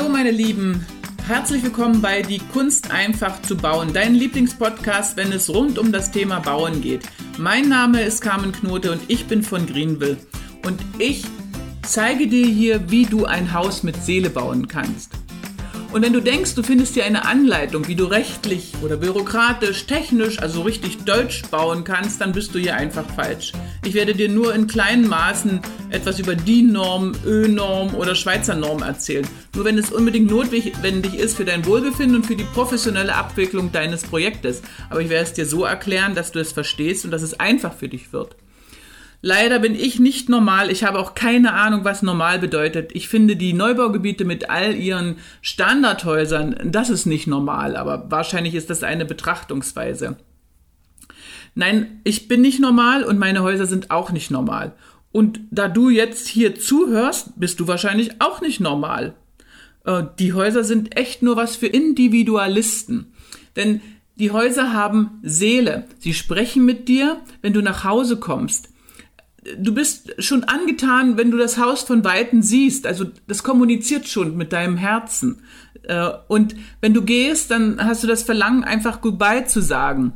meine Lieben. Herzlich willkommen bei Die Kunst einfach zu bauen, dein Lieblingspodcast, wenn es rund um das Thema Bauen geht. Mein Name ist Carmen Knote und ich bin von Greenville. Und ich zeige dir hier, wie du ein Haus mit Seele bauen kannst. Und wenn du denkst, du findest hier eine Anleitung, wie du rechtlich oder bürokratisch, technisch, also richtig deutsch bauen kannst, dann bist du hier einfach falsch. Ich werde dir nur in kleinen Maßen etwas über DIN-Norm, Ö-Norm oder Schweizer Norm erzählen. Nur wenn es unbedingt notwendig ist für dein Wohlbefinden und für die professionelle Abwicklung deines Projektes. Aber ich werde es dir so erklären, dass du es verstehst und dass es einfach für dich wird. Leider bin ich nicht normal. Ich habe auch keine Ahnung, was normal bedeutet. Ich finde die Neubaugebiete mit all ihren Standardhäusern, das ist nicht normal, aber wahrscheinlich ist das eine Betrachtungsweise. Nein, ich bin nicht normal und meine Häuser sind auch nicht normal. Und da du jetzt hier zuhörst, bist du wahrscheinlich auch nicht normal. Äh, die Häuser sind echt nur was für Individualisten. Denn die Häuser haben Seele. Sie sprechen mit dir, wenn du nach Hause kommst du bist schon angetan, wenn du das Haus von Weitem siehst. Also das kommuniziert schon mit deinem Herzen. Äh, und wenn du gehst, dann hast du das Verlangen, einfach Goodbye zu sagen.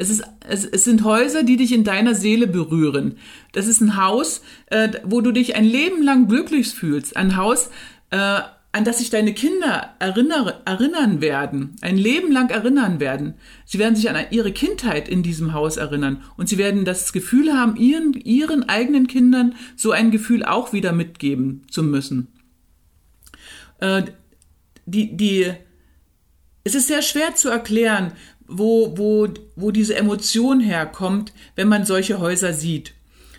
Es, ist, es, es sind Häuser, die dich in deiner Seele berühren. Das ist ein Haus, äh, wo du dich ein Leben lang glücklich fühlst. Ein Haus, äh, an das sich deine Kinder erinnere, erinnern werden, ein Leben lang erinnern werden. Sie werden sich an ihre Kindheit in diesem Haus erinnern und sie werden das Gefühl haben, ihren, ihren eigenen Kindern so ein Gefühl auch wieder mitgeben zu müssen. Äh, die, die, es ist sehr schwer zu erklären, wo, wo, wo diese Emotion herkommt, wenn man solche Häuser sieht.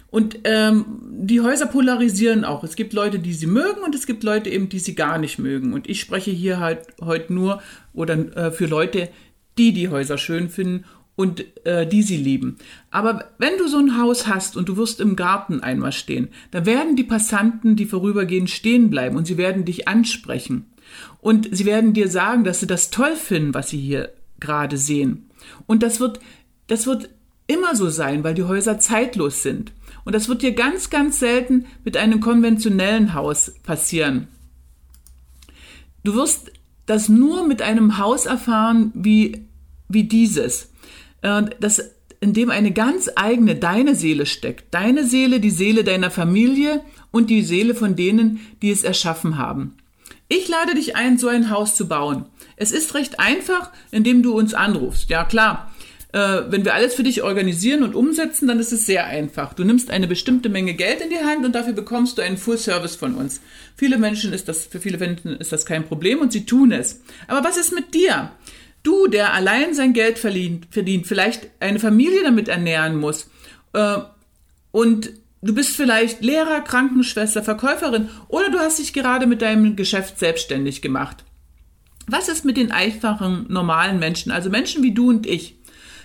Und ähm, die Häuser polarisieren auch. Es gibt Leute, die sie mögen und es gibt Leute eben, die sie gar nicht mögen. Und ich spreche hier halt heute nur oder äh, für Leute, die die Häuser schön finden und äh, die sie lieben. Aber wenn du so ein Haus hast und du wirst im Garten einmal stehen, da werden die Passanten, die vorübergehen, stehen bleiben und sie werden dich ansprechen. Und sie werden dir sagen, dass sie das toll finden, was sie hier gerade sehen. Und das wird, das wird immer so sein, weil die Häuser zeitlos sind. Und das wird dir ganz, ganz selten mit einem konventionellen Haus passieren. Du wirst das nur mit einem Haus erfahren wie, wie dieses, das, in dem eine ganz eigene deine Seele steckt. Deine Seele, die Seele deiner Familie und die Seele von denen, die es erschaffen haben. Ich lade dich ein, so ein Haus zu bauen. Es ist recht einfach, indem du uns anrufst. Ja klar, äh, wenn wir alles für dich organisieren und umsetzen, dann ist es sehr einfach. Du nimmst eine bestimmte Menge Geld in die Hand und dafür bekommst du einen Full Service von uns. Viele Menschen ist das, für viele Menschen ist das kein Problem und sie tun es. Aber was ist mit dir? Du, der allein sein Geld verdient, verdient vielleicht eine Familie damit ernähren muss, äh, und du bist vielleicht Lehrer, Krankenschwester, Verkäuferin oder du hast dich gerade mit deinem Geschäft selbstständig gemacht. Was ist mit den einfachen, normalen Menschen, also Menschen wie du und ich?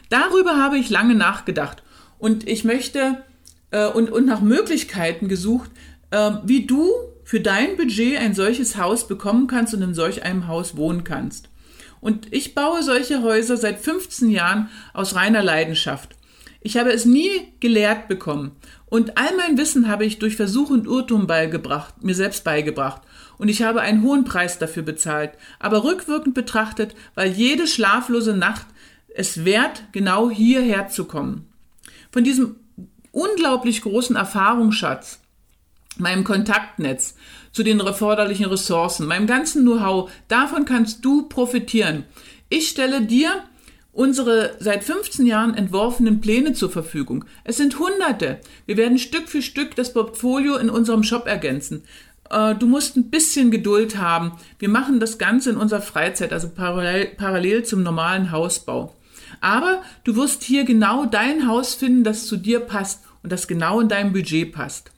Darüber habe ich lange nachgedacht und ich möchte äh, und, und nach Möglichkeiten gesucht, äh, wie du für dein Budget ein solches Haus bekommen kannst und in solch einem Haus wohnen kannst. Und ich baue solche Häuser seit 15 Jahren aus reiner Leidenschaft. Ich habe es nie gelehrt bekommen. Und all mein Wissen habe ich durch Versuch und Irrtum beigebracht, mir selbst beigebracht. Und ich habe einen hohen Preis dafür bezahlt. Aber rückwirkend betrachtet, weil jede schlaflose Nacht es wert, genau hierher zu kommen. Von diesem unglaublich großen Erfahrungsschatz, meinem Kontaktnetz, zu den erforderlichen Ressourcen, meinem ganzen Know-how, davon kannst du profitieren. Ich stelle dir unsere seit 15 Jahren entworfenen Pläne zur Verfügung. Es sind Hunderte. Wir werden Stück für Stück das Portfolio in unserem Shop ergänzen. Äh, du musst ein bisschen Geduld haben. Wir machen das Ganze in unserer Freizeit, also parallel, parallel zum normalen Hausbau. Aber du wirst hier genau dein Haus finden, das zu dir passt und das genau in deinem Budget passt.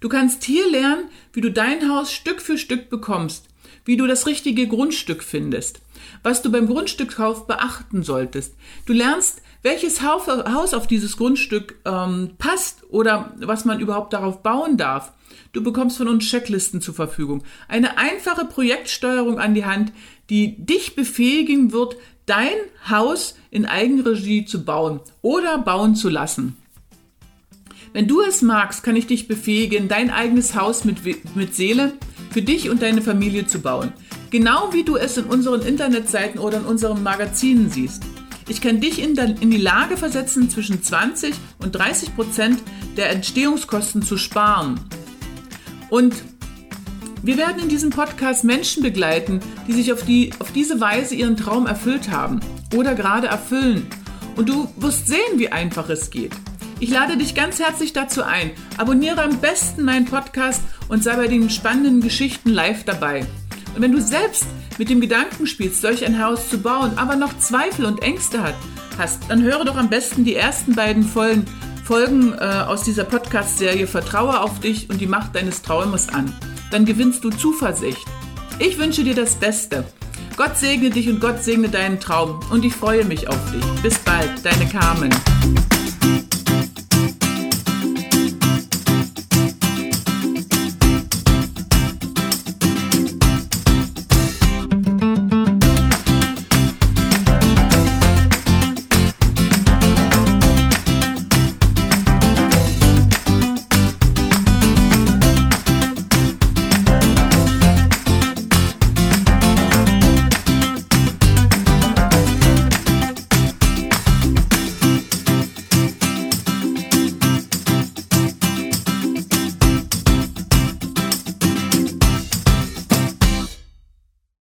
Du kannst hier lernen, wie du dein Haus Stück für Stück bekommst, wie du das richtige Grundstück findest, was du beim Grundstückkauf beachten solltest. Du lernst, welches Haus auf dieses Grundstück ähm, passt oder was man überhaupt darauf bauen darf. Du bekommst von uns Checklisten zur Verfügung. Eine einfache Projektsteuerung an die Hand, die dich befähigen wird, dein Haus in Eigenregie zu bauen oder bauen zu lassen. Wenn du es magst, kann ich dich befähigen, dein eigenes Haus mit, mit Seele für dich und deine Familie zu bauen. Genau wie du es in unseren Internetseiten oder in unseren Magazinen siehst. Ich kann dich in, die Lage versetzen, zwischen 20 und 30 Prozent der Entstehungskosten zu sparen. Und wir werden in diesem Podcast Menschen begleiten, die sich auf, die, auf diese Weise ihren Traum erfüllt haben oder gerade erfüllen. Und du wirst sehen, wie einfach es geht. Ich lade dich ganz herzlich dazu ein. Abonniere am besten meinen Podcast und sei bei den spannenden Geschichten live dabei. Und wenn du selbst mit dem Gedanken spielst, solch ein Haus zu bauen, aber noch Zweifel und Ängste hast, dann höre doch am besten die ersten beiden Folgen, Folgen äh, aus dieser Podcast-Serie Vertraue auf dich und die Macht deines Traumes an. Dann gewinnst du Zuversicht. Ich wünsche dir das Beste. Gott segne dich und Gott segne deinen Traum und ich freue mich auf dich. Bis bald, deine Carmen.